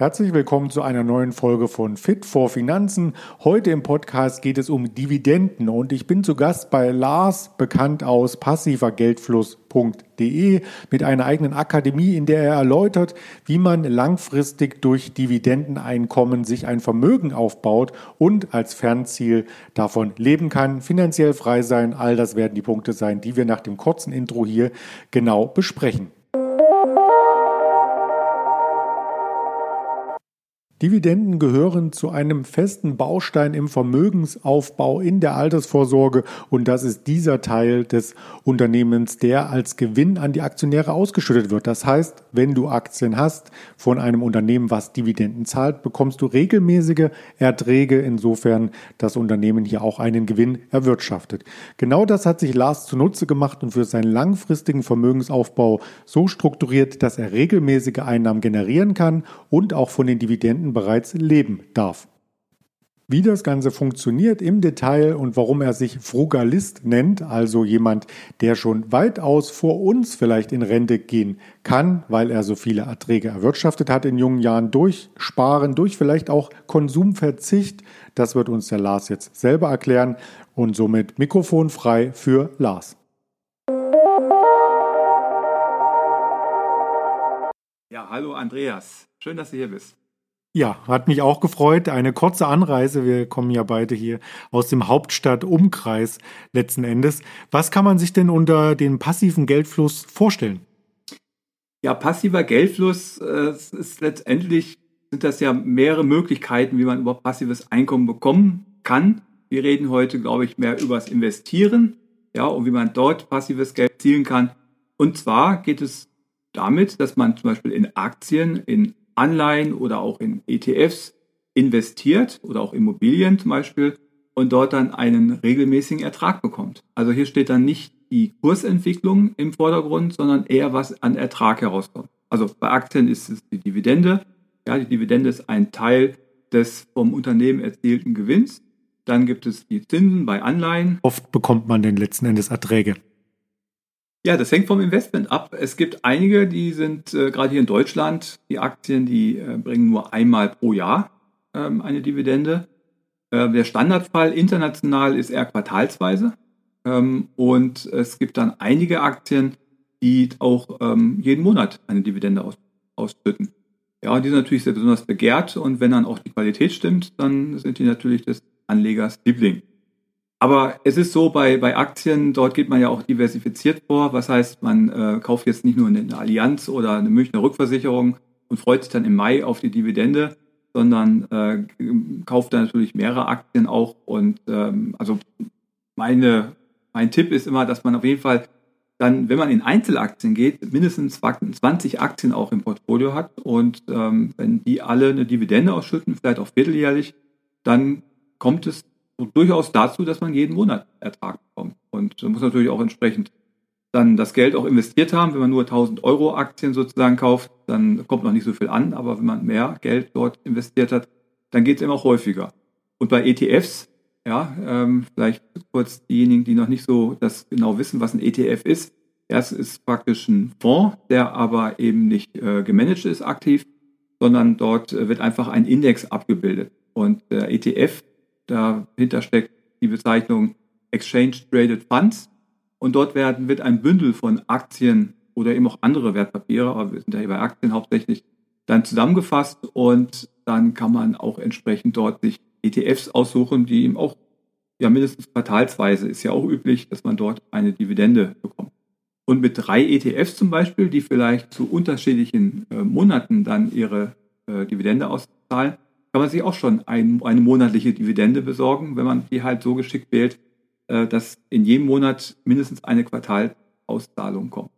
Herzlich willkommen zu einer neuen Folge von Fit for Finanzen. Heute im Podcast geht es um Dividenden und ich bin zu Gast bei Lars, bekannt aus passivergeldfluss.de, mit einer eigenen Akademie, in der er erläutert, wie man langfristig durch Dividendeneinkommen sich ein Vermögen aufbaut und als Fernziel davon leben kann, finanziell frei sein. All das werden die Punkte sein, die wir nach dem kurzen Intro hier genau besprechen. Dividenden gehören zu einem festen Baustein im Vermögensaufbau in der Altersvorsorge und das ist dieser Teil des Unternehmens, der als Gewinn an die Aktionäre ausgeschüttet wird. Das heißt, wenn du Aktien hast von einem Unternehmen, was Dividenden zahlt, bekommst du regelmäßige Erträge, insofern das Unternehmen hier auch einen Gewinn erwirtschaftet. Genau das hat sich Lars zunutze gemacht und für seinen langfristigen Vermögensaufbau so strukturiert, dass er regelmäßige Einnahmen generieren kann und auch von den Dividenden Kunden bereits leben darf. Wie das Ganze funktioniert im Detail und warum er sich Frugalist nennt, also jemand, der schon weitaus vor uns vielleicht in Rente gehen kann, weil er so viele Erträge erwirtschaftet hat in jungen Jahren durch Sparen, durch vielleicht auch Konsumverzicht, das wird uns der Lars jetzt selber erklären und somit Mikrofon frei für Lars. Ja, hallo Andreas, schön, dass du hier bist. Ja, hat mich auch gefreut. Eine kurze Anreise. Wir kommen ja beide hier aus dem Hauptstadtumkreis letzten Endes. Was kann man sich denn unter dem passiven Geldfluss vorstellen? Ja, passiver Geldfluss äh, ist letztendlich sind das ja mehrere Möglichkeiten, wie man über passives Einkommen bekommen kann. Wir reden heute, glaube ich, mehr über das Investieren, ja, und wie man dort passives Geld erzielen kann. Und zwar geht es damit, dass man zum Beispiel in Aktien, in Anleihen oder auch in ETFs investiert oder auch Immobilien zum Beispiel und dort dann einen regelmäßigen Ertrag bekommt. Also hier steht dann nicht die Kursentwicklung im Vordergrund, sondern eher was an Ertrag herauskommt. Also bei Aktien ist es die Dividende. Ja, die Dividende ist ein Teil des vom Unternehmen erzielten Gewinns. Dann gibt es die Zinsen bei Anleihen. Oft bekommt man denn letzten Endes Erträge. Ja, das hängt vom Investment ab. Es gibt einige, die sind äh, gerade hier in Deutschland, die Aktien, die äh, bringen nur einmal pro Jahr ähm, eine Dividende. Äh, der Standardfall international ist eher quartalsweise. Ähm, und es gibt dann einige Aktien, die auch ähm, jeden Monat eine Dividende aus, ausschütten. Ja, die sind natürlich sehr besonders begehrt und wenn dann auch die Qualität stimmt, dann sind die natürlich des Anlegers Liebling. Aber es ist so, bei, bei Aktien, dort geht man ja auch diversifiziert vor. Was heißt, man äh, kauft jetzt nicht nur eine Allianz oder eine Münchner Rückversicherung und freut sich dann im Mai auf die Dividende, sondern äh, kauft dann natürlich mehrere Aktien auch. Und ähm, also meine, mein Tipp ist immer, dass man auf jeden Fall dann, wenn man in Einzelaktien geht, mindestens 20 Aktien auch im Portfolio hat. Und ähm, wenn die alle eine Dividende ausschütten, vielleicht auch vierteljährlich, dann kommt es durchaus dazu, dass man jeden Monat Ertrag bekommt. Und man muss natürlich auch entsprechend dann das Geld auch investiert haben. Wenn man nur 1000 Euro Aktien sozusagen kauft, dann kommt noch nicht so viel an. Aber wenn man mehr Geld dort investiert hat, dann geht es immer auch häufiger. Und bei ETFs, ja, ähm, vielleicht kurz diejenigen, die noch nicht so das genau wissen, was ein ETF ist. Es ist praktisch ein Fonds, der aber eben nicht äh, gemanagt ist aktiv, sondern dort äh, wird einfach ein Index abgebildet. Und der ETF Dahinter steckt die Bezeichnung Exchange Traded Funds. Und dort werden, wird ein Bündel von Aktien oder eben auch andere Wertpapiere, aber wir sind ja hier bei Aktien hauptsächlich, dann zusammengefasst und dann kann man auch entsprechend dort sich ETFs aussuchen, die eben auch ja mindestens quartalsweise ist ja auch üblich, dass man dort eine Dividende bekommt. Und mit drei ETFs zum Beispiel, die vielleicht zu unterschiedlichen äh, Monaten dann ihre äh, Dividende auszahlen, kann man sich auch schon ein, eine monatliche Dividende besorgen, wenn man die halt so geschickt wählt, äh, dass in jedem Monat mindestens eine Quartalsauszahlung kommt.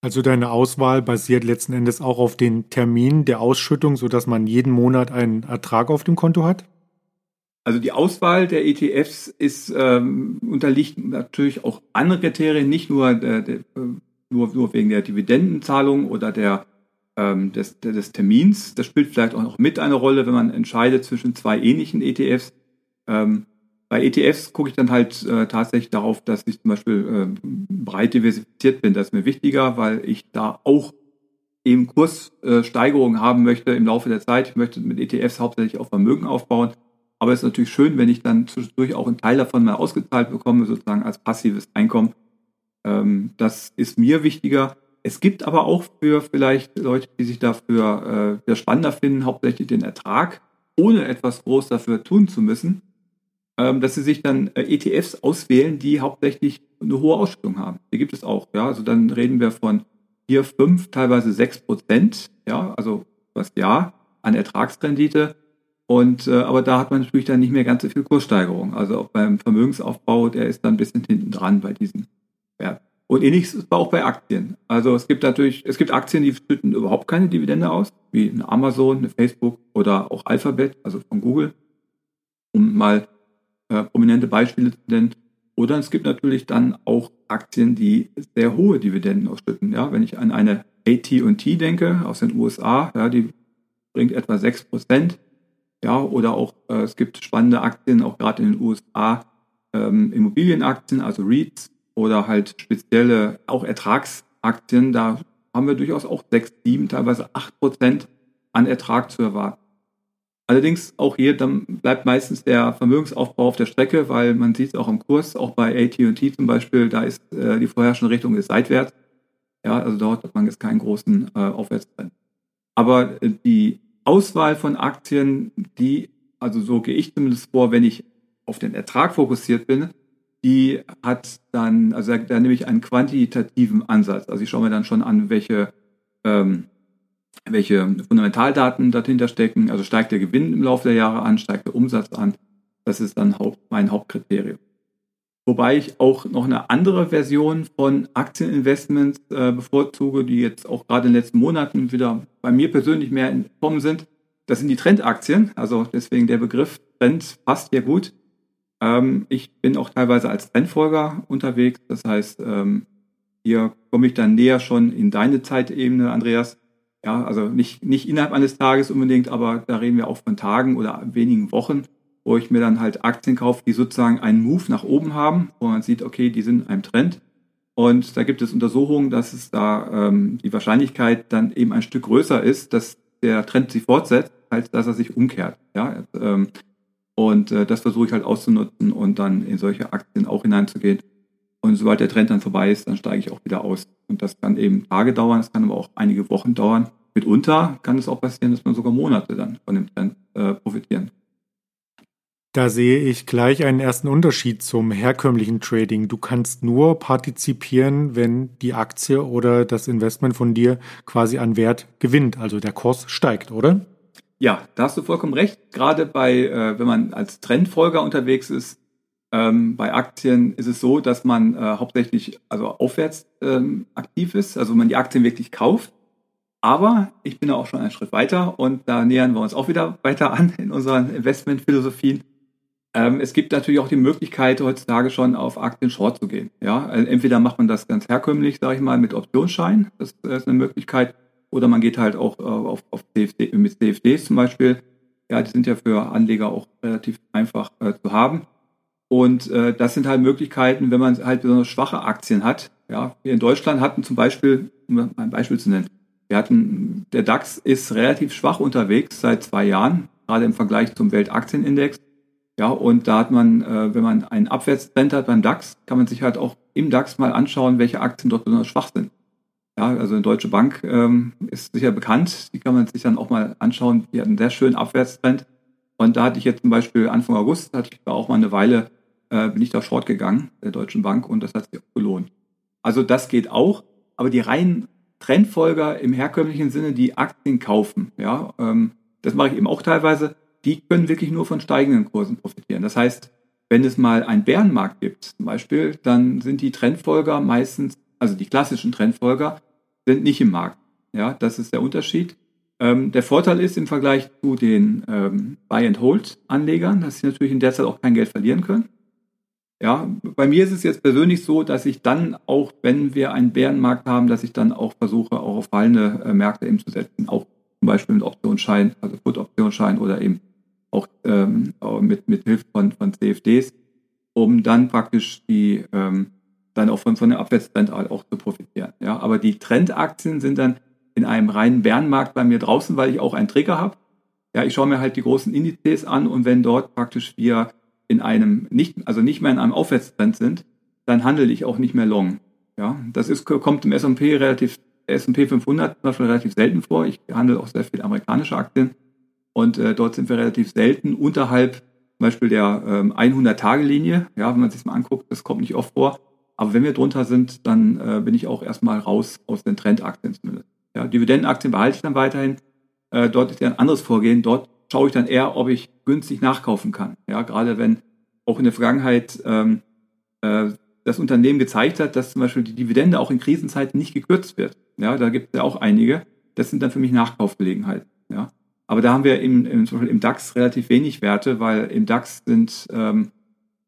Also deine Auswahl basiert letzten Endes auch auf den Termin der Ausschüttung, sodass man jeden Monat einen Ertrag auf dem Konto hat? Also die Auswahl der ETFs ist ähm, unterliegt natürlich auch andere Kriterien, nicht nur, der, der, nur, nur wegen der Dividendenzahlung oder der ähm, des, des Termins. Das spielt vielleicht auch noch mit eine Rolle, wenn man entscheidet zwischen zwei ähnlichen ETFs. Ähm, bei ETFs gucke ich dann halt äh, tatsächlich darauf, dass ich zum Beispiel äh, breit diversifiziert bin. Das ist mir wichtiger, weil ich da auch eben Kurssteigerungen haben möchte im Laufe der Zeit. Ich möchte mit ETFs hauptsächlich auf Vermögen aufbauen. Aber es ist natürlich schön, wenn ich dann zwischendurch auch einen Teil davon mal ausgezahlt bekomme, sozusagen als passives Einkommen. Ähm, das ist mir wichtiger. Es gibt aber auch für vielleicht Leute, die sich dafür äh, spannender finden, hauptsächlich den Ertrag, ohne etwas groß dafür tun zu müssen, ähm, dass sie sich dann äh, ETFs auswählen, die hauptsächlich eine hohe Ausschüttung haben. Die gibt es auch. Ja, also dann reden wir von vier, fünf, teilweise sechs Prozent. Ja, also was ja an Ertragsrendite. Und äh, aber da hat man natürlich dann nicht mehr ganz so viel Kurssteigerung. Also auch beim Vermögensaufbau, der ist dann ein bisschen hinten dran bei diesen Werten. Und ähnliches ist auch bei Aktien. Also es gibt natürlich, es gibt Aktien, die schütten überhaupt keine Dividende aus, wie eine Amazon, eine Facebook oder auch Alphabet, also von Google, um mal äh, prominente Beispiele zu nennen. Oder es gibt natürlich dann auch Aktien, die sehr hohe Dividenden ausschütten. Ja, wenn ich an eine AT&T denke aus den USA, ja, die bringt etwa 6 Prozent. Ja, oder auch äh, es gibt spannende Aktien, auch gerade in den USA, ähm, Immobilienaktien, also REITs, oder halt spezielle, auch Ertragsaktien, da haben wir durchaus auch 6, 7, teilweise 8 Prozent an Ertrag zu erwarten. Allerdings auch hier, dann bleibt meistens der Vermögensaufbau auf der Strecke, weil man sieht es auch im Kurs, auch bei AT&T zum Beispiel, da ist äh, die vorherrschende Richtung ist seitwärts. Ja, also dort hat man jetzt keinen großen äh, Aufwärtstrend. Aber die Auswahl von Aktien, die, also so gehe ich zumindest vor, wenn ich auf den Ertrag fokussiert bin, die hat dann, also da, da nehme ich einen quantitativen Ansatz. Also ich schaue mir dann schon an, welche, ähm, welche Fundamentaldaten dahinter stecken. Also steigt der Gewinn im Laufe der Jahre an, steigt der Umsatz an. Das ist dann Haupt, mein Hauptkriterium. Wobei ich auch noch eine andere Version von Aktieninvestments äh, bevorzuge, die jetzt auch gerade in den letzten Monaten wieder bei mir persönlich mehr entkommen sind. Das sind die Trendaktien. Also deswegen der Begriff Trend passt hier gut. Ähm, ich bin auch teilweise als Trendfolger unterwegs. Das heißt, ähm, hier komme ich dann näher schon in deine Zeitebene, Andreas. Ja, also nicht, nicht innerhalb eines Tages unbedingt, aber da reden wir auch von Tagen oder wenigen Wochen, wo ich mir dann halt Aktien kaufe, die sozusagen einen Move nach oben haben, wo man sieht, okay, die sind in einem Trend. Und da gibt es Untersuchungen, dass es da ähm, die Wahrscheinlichkeit dann eben ein Stück größer ist, dass der Trend sich fortsetzt, als dass er sich umkehrt. Ja, ähm, und äh, das versuche ich halt auszunutzen und dann in solche Aktien auch hineinzugehen. Und sobald der Trend dann vorbei ist, dann steige ich auch wieder aus. Und das kann eben Tage dauern, es kann aber auch einige Wochen dauern. Mitunter kann es auch passieren, dass man sogar Monate dann von dem Trend äh, profitieren. Da sehe ich gleich einen ersten Unterschied zum herkömmlichen Trading. Du kannst nur partizipieren, wenn die Aktie oder das Investment von dir quasi an Wert gewinnt, also der Kurs steigt, oder? Ja, da hast du vollkommen recht. Gerade bei, äh, wenn man als Trendfolger unterwegs ist, ähm, bei Aktien ist es so, dass man äh, hauptsächlich also aufwärts ähm, aktiv ist, also man die Aktien wirklich kauft. Aber ich bin da auch schon einen Schritt weiter und da nähern wir uns auch wieder weiter an in unseren Investmentphilosophien. Ähm, es gibt natürlich auch die Möglichkeit, heutzutage schon auf Aktien Short zu gehen. Ja, also entweder macht man das ganz herkömmlich, sage ich mal, mit Optionsschein. Das ist eine Möglichkeit. Oder man geht halt auch äh, auf, auf CFD, mit CFDs zum Beispiel. Ja, die sind ja für Anleger auch relativ einfach äh, zu haben. Und äh, das sind halt Möglichkeiten, wenn man halt besonders schwache Aktien hat. Ja, wir in Deutschland hatten zum Beispiel, um ein Beispiel zu nennen, wir hatten, der DAX ist relativ schwach unterwegs seit zwei Jahren, gerade im Vergleich zum Weltaktienindex. Ja, und da hat man, äh, wenn man einen Abwärtstrend hat beim DAX, kann man sich halt auch im DAX mal anschauen, welche Aktien dort besonders schwach sind. Ja, also eine Deutsche Bank ähm, ist sicher bekannt. Die kann man sich dann auch mal anschauen. Die hat einen sehr schönen Abwärtstrend. Und da hatte ich jetzt zum Beispiel Anfang August, hatte ich da auch mal eine Weile, äh, bin ich da short gegangen, der Deutschen Bank, und das hat sich auch gelohnt. Also das geht auch, aber die reinen Trendfolger im herkömmlichen Sinne, die Aktien kaufen, ja, ähm, das mache ich eben auch teilweise, die können wirklich nur von steigenden Kursen profitieren. Das heißt, wenn es mal einen Bärenmarkt gibt, zum Beispiel, dann sind die Trendfolger meistens, also die klassischen Trendfolger, sind nicht im Markt. Ja, das ist der Unterschied. Ähm, der Vorteil ist im Vergleich zu den ähm, Buy-and-Hold-Anlegern, dass sie natürlich in der Zeit auch kein Geld verlieren können. Ja, bei mir ist es jetzt persönlich so, dass ich dann auch, wenn wir einen Bärenmarkt haben, dass ich dann auch versuche, auch auf fallende äh, Märkte eben zu setzen, auch zum Beispiel mit Optionsschein, also Put-Optionsschein oder eben auch ähm, mit, mit Hilfe von, von CFDs, um dann praktisch die ähm, dann auch von, von der Abwärtstrend auch zu profitieren. Ja, aber die Trendaktien sind dann in einem reinen Bärenmarkt bei mir draußen, weil ich auch einen Trigger habe. Ja, ich schaue mir halt die großen Indizes an und wenn dort praktisch wir in einem nicht, also nicht mehr in einem Aufwärtstrend sind, dann handle ich auch nicht mehr long. Ja, das ist, kommt im S&P relativ, S&P 500 zum Beispiel relativ selten vor. Ich handle auch sehr viel amerikanische Aktien und äh, dort sind wir relativ selten unterhalb zum Beispiel der ähm, 100-Tage-Linie. Ja, wenn man sich mal anguckt, das kommt nicht oft vor. Aber wenn wir drunter sind, dann äh, bin ich auch erstmal raus aus den Trendaktien zumindest. Ja, Dividendenaktien behalte ich dann weiterhin. Äh, dort ist ja ein anderes Vorgehen. Dort schaue ich dann eher, ob ich günstig nachkaufen kann. Ja, gerade wenn auch in der Vergangenheit ähm, äh, das Unternehmen gezeigt hat, dass zum Beispiel die Dividende auch in Krisenzeiten nicht gekürzt wird. Ja, da gibt es ja auch einige. Das sind dann für mich Nachkaufgelegenheiten. Ja, aber da haben wir im, im, zum Beispiel im DAX relativ wenig Werte, weil im DAX sind ähm,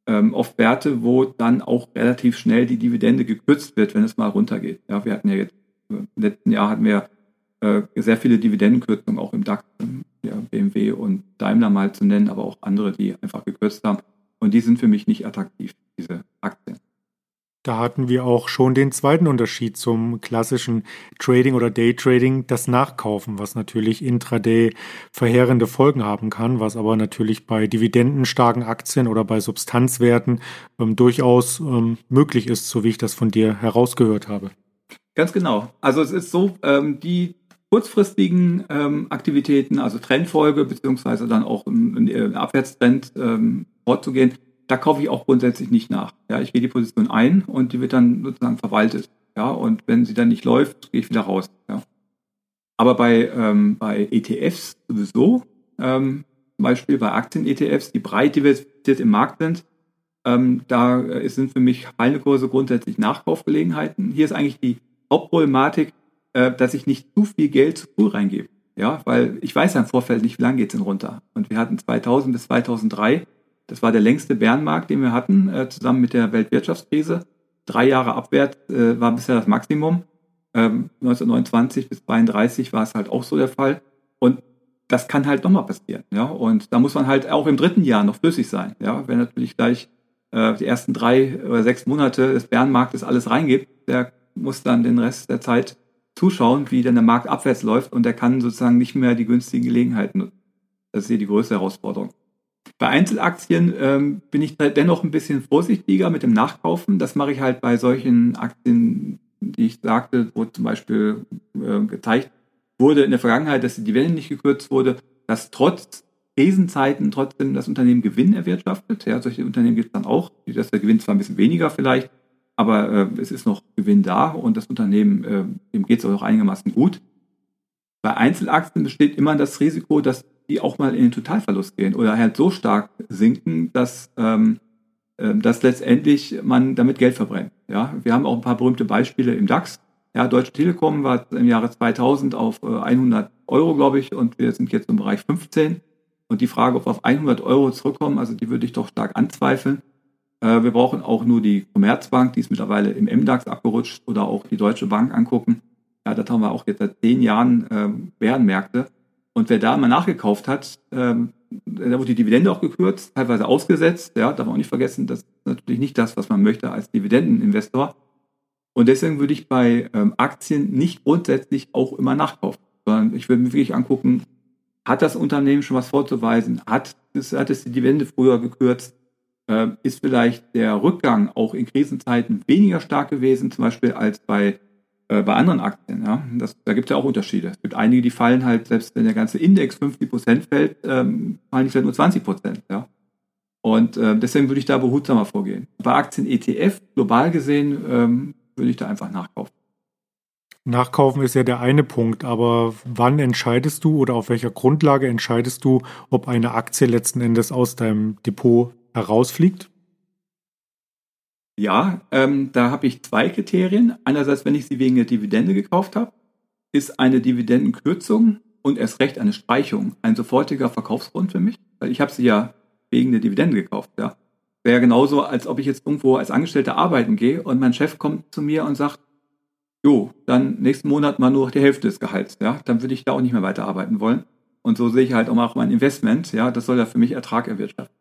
ähm, oft Werte, wo dann auch relativ schnell die Dividende gekürzt wird, wenn es mal runtergeht. Ja, wir hatten ja jetzt im letzten Jahr hatten wir äh, sehr viele Dividendenkürzungen auch im DAX, ja, BMW und Daimler mal zu nennen, aber auch andere, die einfach gekürzt haben. Und die sind für mich nicht attraktiv, diese Aktien. Da hatten wir auch schon den zweiten Unterschied zum klassischen Trading oder Daytrading, das Nachkaufen, was natürlich intraday verheerende Folgen haben kann, was aber natürlich bei dividendenstarken Aktien oder bei Substanzwerten ähm, durchaus ähm, möglich ist, so wie ich das von dir herausgehört habe. Ganz genau. Also es ist so, ähm, die kurzfristigen ähm, Aktivitäten, also Trendfolge beziehungsweise dann auch ein, ein Abwärtstrend ähm, vorzugehen, da kaufe ich auch grundsätzlich nicht nach. Ja, ich gehe die Position ein und die wird dann sozusagen verwaltet. Ja, und wenn sie dann nicht läuft, gehe ich wieder raus. Ja. Aber bei, ähm, bei ETFs sowieso, ähm, zum Beispiel bei Aktien-ETFs, die breit diversifiziert im Markt sind, ähm, da äh, sind für mich fallende Kurse grundsätzlich Nachkaufgelegenheiten. Hier ist eigentlich die Hauptproblematik, äh, dass ich nicht zu viel Geld zu früh reingebe. Ja, weil ich weiß ja im Vorfeld nicht, wie lange geht es denn runter. Und wir hatten 2000 bis 2003 das war der längste Bärenmarkt, den wir hatten, äh, zusammen mit der Weltwirtschaftskrise. Drei Jahre abwärts äh, war bisher das Maximum. Ähm, 1929 bis 32 war es halt auch so der Fall. Und das kann halt nochmal passieren. Ja? Und da muss man halt auch im dritten Jahr noch flüssig sein. Ja? Wenn natürlich gleich äh, die ersten drei oder sechs Monate des Bärenmarktes alles reingibt, der muss dann den Rest der Zeit zuschauen, wie denn der Markt abwärts läuft und der kann sozusagen nicht mehr die günstigen Gelegenheiten nutzen. Das ist hier die größte Herausforderung. Bei Einzelaktien ähm, bin ich dennoch ein bisschen vorsichtiger mit dem Nachkaufen. Das mache ich halt bei solchen Aktien, die ich sagte, wo zum Beispiel äh, gezeigt wurde in der Vergangenheit, dass die Dividende nicht gekürzt wurde, dass trotz Krisenzeiten trotzdem das Unternehmen Gewinn erwirtschaftet. Ja, solche Unternehmen gibt es dann auch. Das ist der Gewinn zwar ein bisschen weniger vielleicht, aber äh, es ist noch Gewinn da und das Unternehmen, äh, dem geht es auch einigermaßen gut. Bei Einzelaktien besteht immer das Risiko, dass die auch mal in den Totalverlust gehen oder halt so stark sinken, dass, ähm, äh, dass letztendlich man damit Geld verbrennt. Ja, wir haben auch ein paar berühmte Beispiele im DAX. Ja, Deutsche Telekom war im Jahre 2000 auf äh, 100 Euro, glaube ich, und wir sind jetzt im Bereich 15. Und die Frage, ob wir auf 100 Euro zurückkommen, also die würde ich doch stark anzweifeln. Äh, wir brauchen auch nur die Commerzbank, die ist mittlerweile im MDAX abgerutscht, oder auch die Deutsche Bank angucken. Ja, da haben wir auch jetzt seit zehn Jahren äh, Bärenmärkte. Und wer da mal nachgekauft hat, ähm, da wurde die Dividende auch gekürzt, teilweise ausgesetzt. Ja, darf man auch nicht vergessen, das ist natürlich nicht das, was man möchte als Dividendeninvestor. Und deswegen würde ich bei ähm, Aktien nicht grundsätzlich auch immer nachkaufen, sondern ich würde mir wirklich angucken, hat das Unternehmen schon was vorzuweisen? Hat es, hat es die Dividende früher gekürzt? Ähm, ist vielleicht der Rückgang auch in Krisenzeiten weniger stark gewesen, zum Beispiel als bei äh, bei anderen Aktien. Ja? Das, da gibt es ja auch Unterschiede. Es gibt einige, die fallen halt, selbst wenn der ganze Index 50 Prozent fällt, ähm, fallen die vielleicht nur 20 Prozent. Ja? Und äh, deswegen würde ich da behutsamer vorgehen. Bei Aktien ETF, global gesehen, ähm, würde ich da einfach nachkaufen. Nachkaufen ist ja der eine Punkt, aber wann entscheidest du oder auf welcher Grundlage entscheidest du, ob eine Aktie letzten Endes aus deinem Depot herausfliegt? Ja, ähm, da habe ich zwei Kriterien. Einerseits, wenn ich sie wegen der Dividende gekauft habe, ist eine Dividendenkürzung und erst recht eine Streichung ein sofortiger Verkaufsgrund für mich, weil ich habe sie ja wegen der Dividende gekauft. Ja, wäre genauso, als ob ich jetzt irgendwo als Angestellter arbeiten gehe und mein Chef kommt zu mir und sagt, jo, dann nächsten Monat mal nur die Hälfte des Gehalts. Ja, dann würde ich da auch nicht mehr weiterarbeiten wollen. Und so sehe ich halt auch mein Investment. Ja, das soll ja für mich Ertrag erwirtschaften.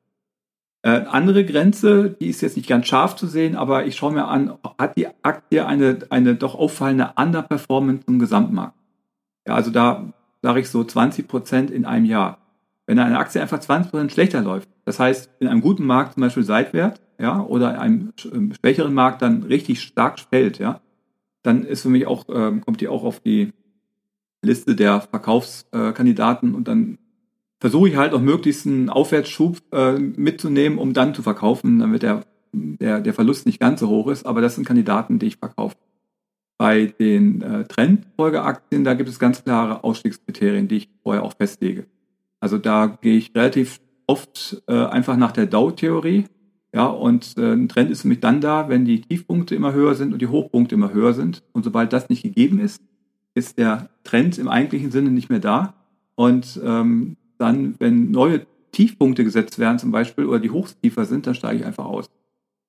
Äh, andere Grenze, die ist jetzt nicht ganz scharf zu sehen, aber ich schaue mir an, hat die Aktie eine, eine doch auffallende Underperformance im Gesamtmarkt? Ja, also da sage ich so 20 Prozent in einem Jahr. Wenn eine Aktie einfach 20 Prozent schlechter läuft, das heißt in einem guten Markt zum Beispiel seitwärts, ja, oder in einem ähm, schwächeren Markt dann richtig stark fällt, ja, dann ist für mich auch, ähm, kommt die auch auf die Liste der Verkaufskandidaten und dann versuche ich halt auch möglichst einen Aufwärtsschub äh, mitzunehmen, um dann zu verkaufen, damit der, der, der Verlust nicht ganz so hoch ist. Aber das sind Kandidaten, die ich verkaufe. Bei den äh, Trendfolgeaktien, da gibt es ganz klare Ausstiegskriterien, die ich vorher auch festlege. Also da gehe ich relativ oft äh, einfach nach der Dow-Theorie. Ja, und äh, ein Trend ist für mich dann da, wenn die Tiefpunkte immer höher sind und die Hochpunkte immer höher sind. Und sobald das nicht gegeben ist, ist der Trend im eigentlichen Sinne nicht mehr da. Und ähm, dann, wenn neue Tiefpunkte gesetzt werden zum Beispiel oder die Hochs tiefer sind, dann steige ich einfach aus.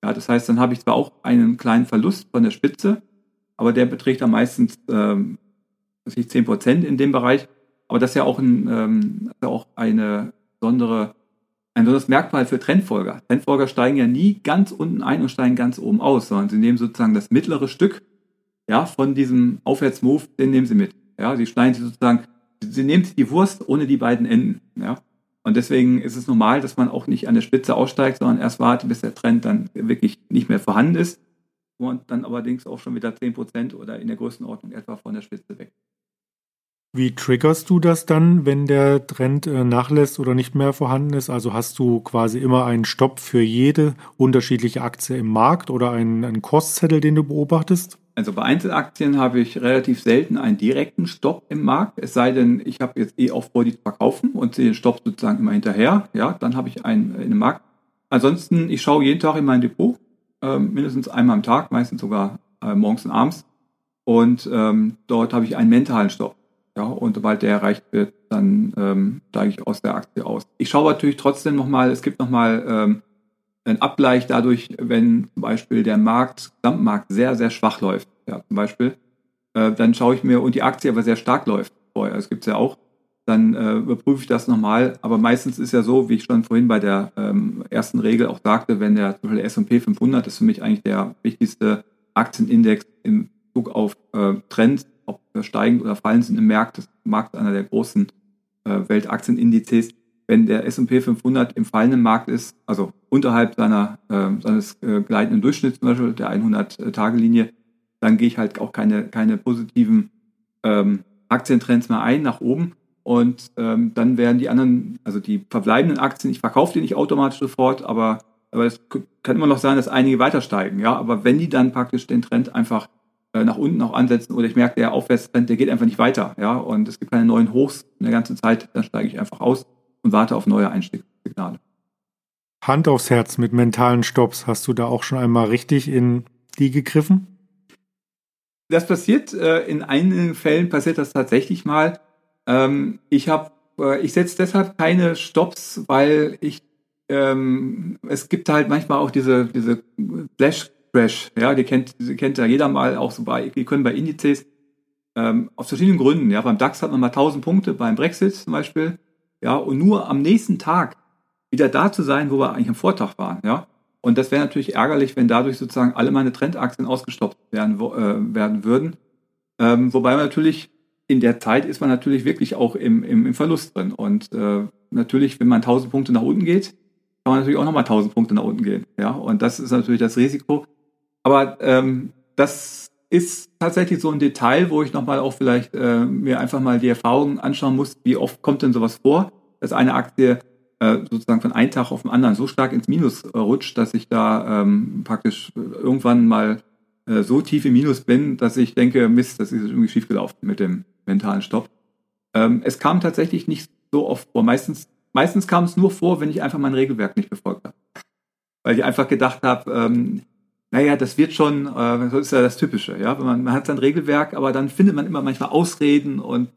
Ja, das heißt, dann habe ich zwar auch einen kleinen Verlust von der Spitze, aber der beträgt dann meistens ähm, ich, 10 Prozent in dem Bereich. Aber das ist ja auch, ein, ähm, auch eine besondere, ein besonderes Merkmal für Trendfolger. Trendfolger steigen ja nie ganz unten ein und steigen ganz oben aus, sondern sie nehmen sozusagen das mittlere Stück ja, von diesem Aufwärtsmove, den nehmen sie mit. Ja, sie sie sozusagen sie sich die Wurst ohne die beiden Enden. Ja? Und deswegen ist es normal, dass man auch nicht an der Spitze aussteigt, sondern erst wartet, bis der Trend dann wirklich nicht mehr vorhanden ist und dann allerdings auch schon wieder 10% oder in der Größenordnung etwa von der Spitze weg. Wie triggerst du das dann, wenn der Trend äh, nachlässt oder nicht mehr vorhanden ist? Also hast du quasi immer einen Stopp für jede unterschiedliche Aktie im Markt oder einen, einen Kostzettel, den du beobachtest? Also bei Einzelaktien habe ich relativ selten einen direkten Stopp im Markt. Es sei denn, ich habe jetzt eh auch vor, die zu verkaufen und sehe den Stopp sozusagen immer hinterher. Ja, dann habe ich einen in dem Markt. Ansonsten, ich schaue jeden Tag in mein Depot, äh, mindestens einmal am Tag, meistens sogar äh, morgens und abends. Und ähm, dort habe ich einen mentalen Stopp. Ja, und sobald der erreicht wird, dann ähm, steige ich aus der Aktie aus. Ich schaue natürlich trotzdem nochmal, es gibt nochmal ähm, ein Abgleich dadurch, wenn zum Beispiel der Markt, Gesamtmarkt sehr, sehr schwach läuft, ja, zum Beispiel, äh, dann schaue ich mir, und die Aktie aber sehr stark läuft vorher, das gibt's ja auch, dann äh, überprüfe ich das nochmal. Aber meistens ist ja so, wie ich schon vorhin bei der ähm, ersten Regel auch sagte, wenn der, zum Beispiel S&P 500 ist für mich eigentlich der wichtigste Aktienindex im Bezug auf äh, Trends, ob steigend oder fallend sind im Markt. Das Markt einer der großen äh, Weltaktienindizes wenn der S&P 500 im fallenden Markt ist, also unterhalb seiner, äh, seines äh, gleitenden Durchschnitts, zum Beispiel der 100-Tage-Linie, dann gehe ich halt auch keine, keine positiven ähm, Aktientrends mehr ein nach oben. Und ähm, dann werden die anderen, also die verbleibenden Aktien, ich verkaufe die nicht automatisch sofort, aber, aber es kann immer noch sein, dass einige weiter steigen. Ja? Aber wenn die dann praktisch den Trend einfach äh, nach unten auch ansetzen oder ich merke, der Aufwärtstrend, der geht einfach nicht weiter, ja, und es gibt keine neuen Hochs in der ganzen Zeit, dann steige ich einfach aus und warte auf neue Einstiegssignale. Hand aufs Herz mit mentalen Stops. Hast du da auch schon einmal richtig in die gegriffen? Das passiert, äh, in einigen Fällen passiert das tatsächlich mal. Ähm, ich habe, äh, ich setze deshalb keine Stops, weil ich, ähm, es gibt halt manchmal auch diese, diese Flash Crash, ja, die kennt, die kennt ja jeder mal auch so bei, die können bei Indizes, ähm, aus verschiedenen Gründen, ja, beim DAX hat man mal 1000 Punkte, beim Brexit zum Beispiel, ja, und nur am nächsten Tag wieder da zu sein, wo wir eigentlich am Vortag waren, ja. Und das wäre natürlich ärgerlich, wenn dadurch sozusagen alle meine Trendaktien ausgestoppt werden, äh, werden würden. Ähm, wobei man natürlich in der Zeit ist man natürlich wirklich auch im, im, im Verlust drin. Und äh, natürlich, wenn man 1000 Punkte nach unten geht, kann man natürlich auch nochmal 1000 Punkte nach unten gehen. Ja, und das ist natürlich das Risiko. Aber ähm, das ist tatsächlich so ein Detail, wo ich nochmal auch vielleicht äh, mir einfach mal die Erfahrungen anschauen muss, wie oft kommt denn sowas vor, dass eine Aktie äh, sozusagen von einem Tag auf den anderen so stark ins Minus äh, rutscht, dass ich da ähm, praktisch irgendwann mal äh, so tief im Minus bin, dass ich denke, Mist, das ist irgendwie schiefgelaufen mit dem mentalen Stopp. Ähm, es kam tatsächlich nicht so oft vor. Meistens, meistens kam es nur vor, wenn ich einfach mein Regelwerk nicht befolgt habe. Weil ich einfach gedacht habe, ähm, naja, das wird schon, äh, das ist ja das Typische, ja. Man, man hat sein Regelwerk, aber dann findet man immer manchmal Ausreden und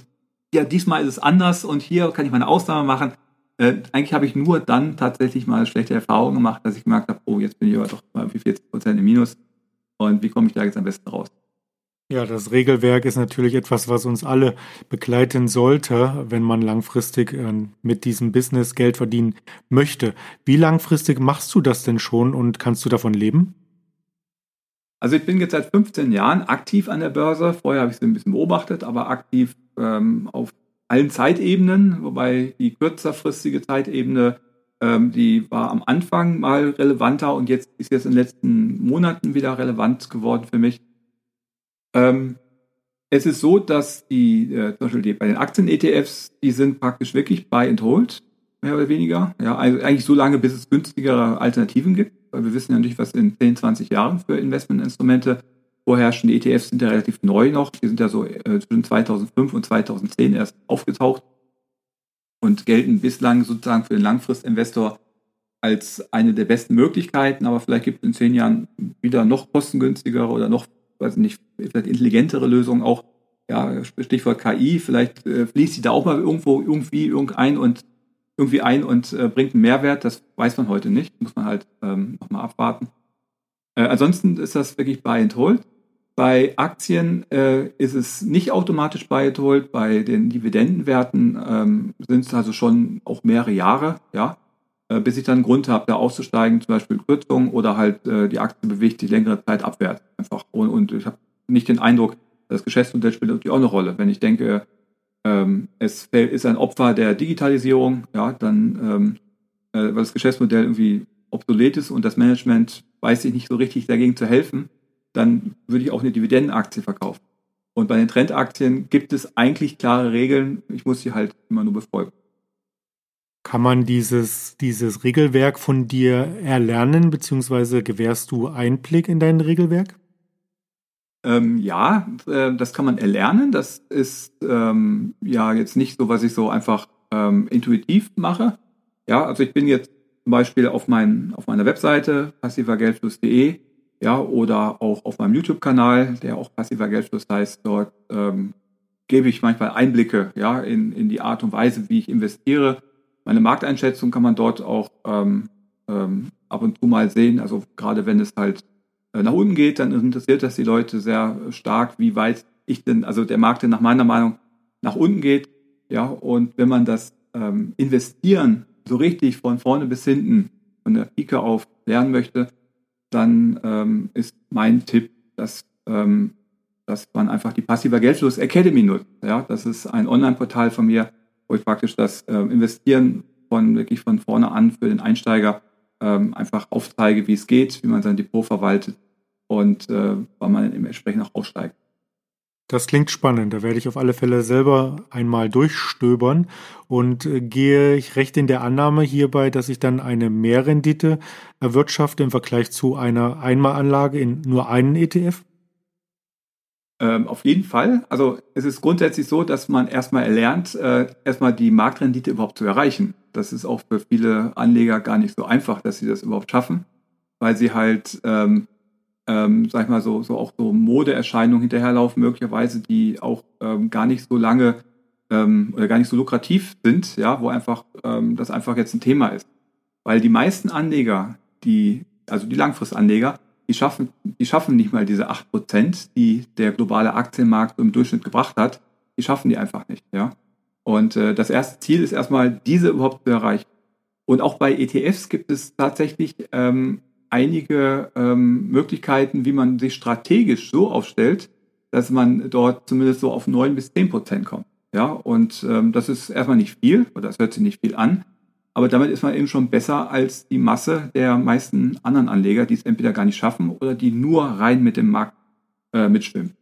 ja, diesmal ist es anders und hier kann ich mal eine Ausnahme machen. Äh, eigentlich habe ich nur dann tatsächlich mal schlechte Erfahrungen gemacht, dass ich gemerkt habe, oh, jetzt bin ich aber doch mal 40 Prozent im Minus und wie komme ich da jetzt am besten raus? Ja, das Regelwerk ist natürlich etwas, was uns alle begleiten sollte, wenn man langfristig äh, mit diesem Business Geld verdienen möchte. Wie langfristig machst du das denn schon und kannst du davon leben? Also ich bin jetzt seit 15 Jahren aktiv an der Börse. Vorher habe ich sie ein bisschen beobachtet, aber aktiv ähm, auf allen Zeitebenen, wobei die kürzerfristige Zeitebene, ähm, die war am Anfang mal relevanter und jetzt ist jetzt in den letzten Monaten wieder relevant geworden für mich. Ähm, es ist so, dass die, äh, zum Beispiel die, bei den Aktien-ETFs, die sind praktisch wirklich buy and hold, mehr oder weniger. Ja, also eigentlich so lange, bis es günstigere Alternativen gibt, weil wir wissen ja nicht, was in 10, 20 Jahren für Investmentinstrumente vorherrschen. Die ETFs sind ja relativ neu noch. Die sind ja so äh, zwischen 2005 und 2010 erst aufgetaucht und gelten bislang sozusagen für den Langfristinvestor als eine der besten Möglichkeiten. Aber vielleicht gibt es in zehn Jahren wieder noch kostengünstigere oder noch, weiß nicht, vielleicht intelligentere Lösungen auch. Ja, Stichwort KI. Vielleicht äh, fließt sie da auch mal irgendwo irgendwie irgendein und irgendwie ein und äh, bringt einen Mehrwert. Das weiß man heute nicht. Muss man halt ähm, nochmal abwarten. Äh, ansonsten ist das wirklich Buy and Hold. Bei Aktien äh, ist es nicht automatisch beigeholt. Bei den Dividendenwerten ähm, sind es also schon auch mehrere Jahre, ja, äh, bis ich dann einen Grund habe, da auszusteigen, zum Beispiel Kürzung oder halt äh, die Aktie bewegt sich längere Zeit abwärts. Einfach. Und, und ich habe nicht den Eindruck, das Geschäftsmodell spielt natürlich auch eine Rolle. Wenn ich denke, ähm, es ist ein Opfer der Digitalisierung, ja, dann, ähm, äh, weil das Geschäftsmodell irgendwie obsolet ist und das Management weiß sich nicht so richtig dagegen zu helfen, dann würde ich auch eine Dividendenaktie verkaufen. Und bei den Trendaktien gibt es eigentlich klare Regeln. Ich muss sie halt immer nur befolgen. Kann man dieses, dieses Regelwerk von dir erlernen, beziehungsweise gewährst du Einblick in dein Regelwerk? Ähm, ja, äh, das kann man erlernen. Das ist ähm, ja jetzt nicht so, was ich so einfach ähm, intuitiv mache. Ja, also ich bin jetzt zum Beispiel auf, mein, auf meiner Webseite passivergeldfluss.de ja, oder auch auf meinem YouTube-Kanal, der auch passiver Geldfluss heißt, dort ähm, gebe ich manchmal Einblicke, ja, in, in die Art und Weise, wie ich investiere. Meine Markteinschätzung kann man dort auch ähm, ähm, ab und zu mal sehen. Also gerade wenn es halt nach unten geht, dann interessiert das die Leute sehr stark, wie weit ich denn, also der Markt denn nach meiner Meinung nach unten geht. Ja, und wenn man das ähm, Investieren so richtig von vorne bis hinten, von der Pike auf lernen möchte, dann ähm, ist mein Tipp, dass, ähm, dass man einfach die Passiver Geldfluss Academy nutzt. Ja, das ist ein Online-Portal von mir, wo ich praktisch das äh, Investieren von wirklich von vorne an für den Einsteiger ähm, einfach aufzeige, wie es geht, wie man sein Depot verwaltet und äh, wann man entsprechend auch aussteigt. Das klingt spannend. Da werde ich auf alle Fälle selber einmal durchstöbern und äh, gehe ich recht in der Annahme hierbei, dass ich dann eine Mehrrendite erwirtschafte im Vergleich zu einer Einmalanlage in nur einen ETF? Ähm, auf jeden Fall. Also es ist grundsätzlich so, dass man erstmal erlernt, äh, erstmal die Marktrendite überhaupt zu erreichen. Das ist auch für viele Anleger gar nicht so einfach, dass sie das überhaupt schaffen, weil sie halt ähm, ähm, sag ich mal, so, so auch so Modeerscheinungen hinterherlaufen, möglicherweise, die auch ähm, gar nicht so lange ähm, oder gar nicht so lukrativ sind, ja, wo einfach ähm, das einfach jetzt ein Thema ist. Weil die meisten Anleger, die, also die Langfristanleger, die schaffen, die schaffen nicht mal diese acht Prozent, die der globale Aktienmarkt im Durchschnitt gebracht hat. Die schaffen die einfach nicht, ja. Und äh, das erste Ziel ist erstmal, diese überhaupt zu erreichen. Und auch bei ETFs gibt es tatsächlich ähm, einige ähm, Möglichkeiten, wie man sich strategisch so aufstellt, dass man dort zumindest so auf neun bis zehn Prozent kommt. Ja, und ähm, das ist erstmal nicht viel, oder das hört sich nicht viel an, aber damit ist man eben schon besser als die Masse der meisten anderen Anleger, die es entweder gar nicht schaffen oder die nur rein mit dem Markt äh, mitschwimmen.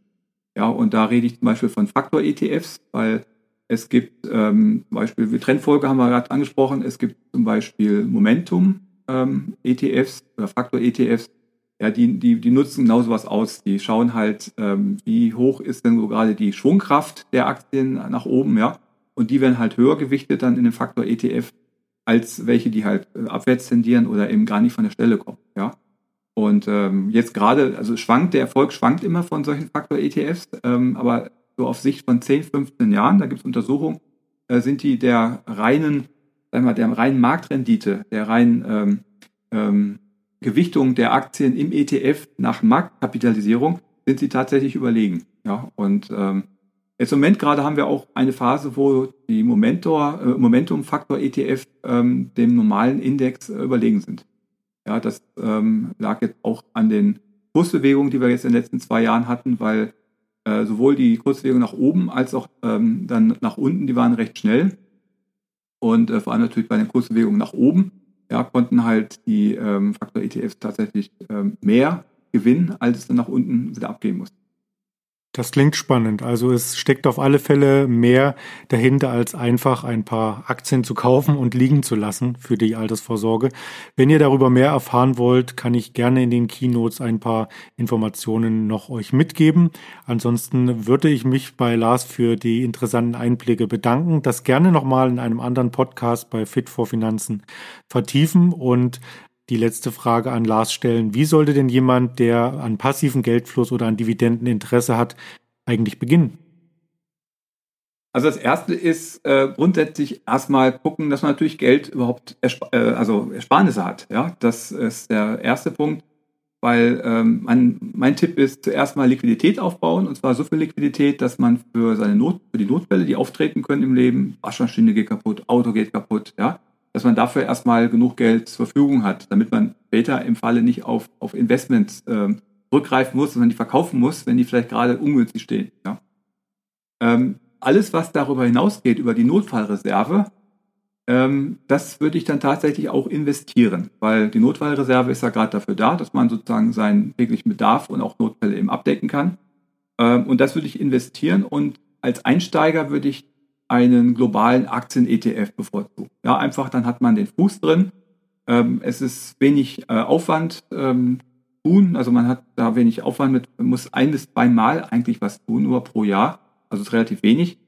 Ja, und da rede ich zum Beispiel von Faktor-ETFs, weil es gibt ähm, zum Beispiel, Trendfolge haben wir gerade angesprochen, es gibt zum Beispiel Momentum, ähm, ETFs oder Faktor-ETFs, ja, die, die, die nutzen genau sowas aus. Die schauen halt, ähm, wie hoch ist denn so gerade die Schwungkraft der Aktien nach oben, ja. Und die werden halt höher gewichtet dann in dem Faktor ETF als welche, die halt äh, abwärts tendieren oder eben gar nicht von der Stelle kommen, ja. Und ähm, jetzt gerade, also schwankt, der Erfolg schwankt immer von solchen Faktor-ETFs, ähm, aber so auf Sicht von 10, 15 Jahren, da gibt es Untersuchungen, äh, sind die der reinen sagen wir, der reinen Marktrendite, der reinen ähm, ähm, Gewichtung der Aktien im ETF nach Marktkapitalisierung sind sie tatsächlich überlegen. Ja, und ähm, jetzt im Moment gerade haben wir auch eine Phase, wo die Momentor, äh, Momentum-Faktor ETF ähm, dem normalen Index äh, überlegen sind. Ja, das ähm, lag jetzt auch an den Kursbewegungen, die wir jetzt in den letzten zwei Jahren hatten, weil äh, sowohl die Kursbewegung nach oben als auch ähm, dann nach unten, die waren recht schnell. Und äh, vor allem natürlich bei den Kursbewegungen nach oben, ja, konnten halt die ähm, Faktor-ETFs tatsächlich ähm, mehr gewinnen, als es dann nach unten wieder abgehen musste. Das klingt spannend. Also es steckt auf alle Fälle mehr dahinter, als einfach ein paar Aktien zu kaufen und liegen zu lassen für die Altersvorsorge. Wenn ihr darüber mehr erfahren wollt, kann ich gerne in den Keynotes ein paar Informationen noch euch mitgeben. Ansonsten würde ich mich bei Lars für die interessanten Einblicke bedanken. Das gerne nochmal in einem anderen Podcast bei Fit for Finanzen vertiefen und die letzte Frage an Lars stellen. Wie sollte denn jemand, der an passiven Geldfluss oder an Dividenden Interesse hat, eigentlich beginnen? Also das erste ist äh, grundsätzlich erstmal gucken, dass man natürlich Geld überhaupt ersp äh, also Ersparnisse hat. Ja, das ist der erste Punkt, weil ähm, mein, mein Tipp ist zuerst mal Liquidität aufbauen und zwar so viel Liquidität, dass man für seine Not für die Notfälle, die auftreten können im Leben, Waschmaschine geht kaputt, Auto geht kaputt, ja, dass man dafür erstmal genug Geld zur Verfügung hat, damit man später im Falle nicht auf, auf Investments äh, zurückgreifen muss, sondern die verkaufen muss, wenn die vielleicht gerade ungünstig stehen. Ja? Ähm, alles, was darüber hinausgeht, über die Notfallreserve, ähm, das würde ich dann tatsächlich auch investieren, weil die Notfallreserve ist ja gerade dafür da, dass man sozusagen seinen täglichen Bedarf und auch Notfälle eben abdecken kann. Ähm, und das würde ich investieren und als Einsteiger würde ich einen globalen Aktien-ETF bevorzugen. Ja, einfach dann hat man den Fuß drin. Ähm, es ist wenig äh, Aufwand ähm, tun, also man hat da wenig Aufwand mit, muss ein bis zweimal eigentlich was tun, nur pro Jahr, also ist relativ wenig.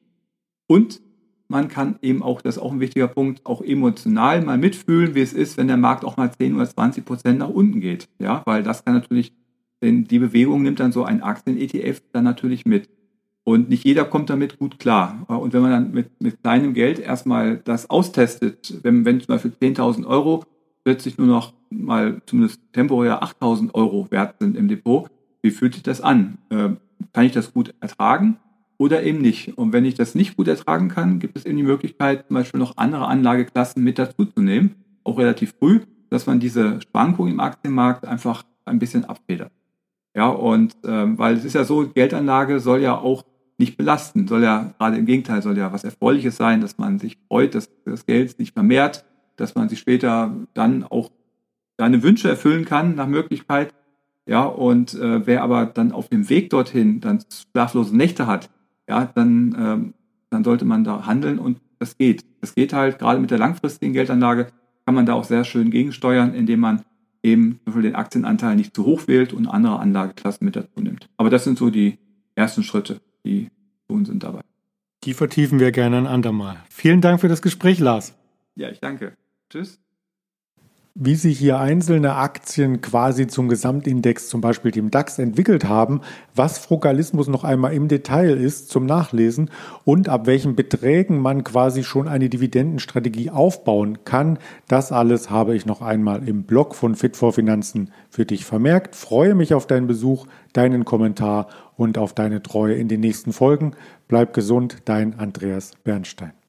Und man kann eben auch, das ist auch ein wichtiger Punkt, auch emotional mal mitfühlen, wie es ist, wenn der Markt auch mal 10 oder 20 Prozent nach unten geht. Ja, weil das kann natürlich, denn die Bewegung nimmt dann so ein Aktien-ETF dann natürlich mit. Und nicht jeder kommt damit gut klar. Und wenn man dann mit, mit kleinem Geld erstmal das austestet, wenn, wenn zum Beispiel 10.000 Euro plötzlich nur noch mal zumindest temporär 8.000 Euro wert sind im Depot, wie fühlt sich das an? Äh, kann ich das gut ertragen oder eben nicht? Und wenn ich das nicht gut ertragen kann, gibt es eben die Möglichkeit, zum Beispiel noch andere Anlageklassen mit dazuzunehmen, auch relativ früh, dass man diese Schwankung im Aktienmarkt einfach ein bisschen abfedert. Ja, und ähm, weil es ist ja so, Geldanlage soll ja auch nicht belasten. Soll ja gerade im Gegenteil, soll ja was Erfreuliches sein, dass man sich freut, dass das Geld sich vermehrt, dass man sich später dann auch seine Wünsche erfüllen kann nach Möglichkeit. Ja, und äh, wer aber dann auf dem Weg dorthin dann schlaflose Nächte hat, ja, dann, ähm, dann sollte man da handeln und das geht. Das geht halt gerade mit der langfristigen Geldanlage, kann man da auch sehr schön gegensteuern, indem man eben für den Aktienanteil nicht zu hoch wählt und andere Anlageklassen mit dazu nimmt. Aber das sind so die ersten Schritte die tun sind dabei. Die vertiefen wir gerne ein andermal. Vielen Dank für das Gespräch, Lars. Ja, ich danke. Tschüss wie sich hier einzelne Aktien quasi zum Gesamtindex, zum Beispiel dem DAX, entwickelt haben, was Frugalismus noch einmal im Detail ist zum Nachlesen und ab welchen Beträgen man quasi schon eine Dividendenstrategie aufbauen kann. Das alles habe ich noch einmal im Blog von Fit for Finanzen für dich vermerkt. Freue mich auf deinen Besuch, deinen Kommentar und auf deine Treue in den nächsten Folgen. Bleib gesund, dein Andreas Bernstein.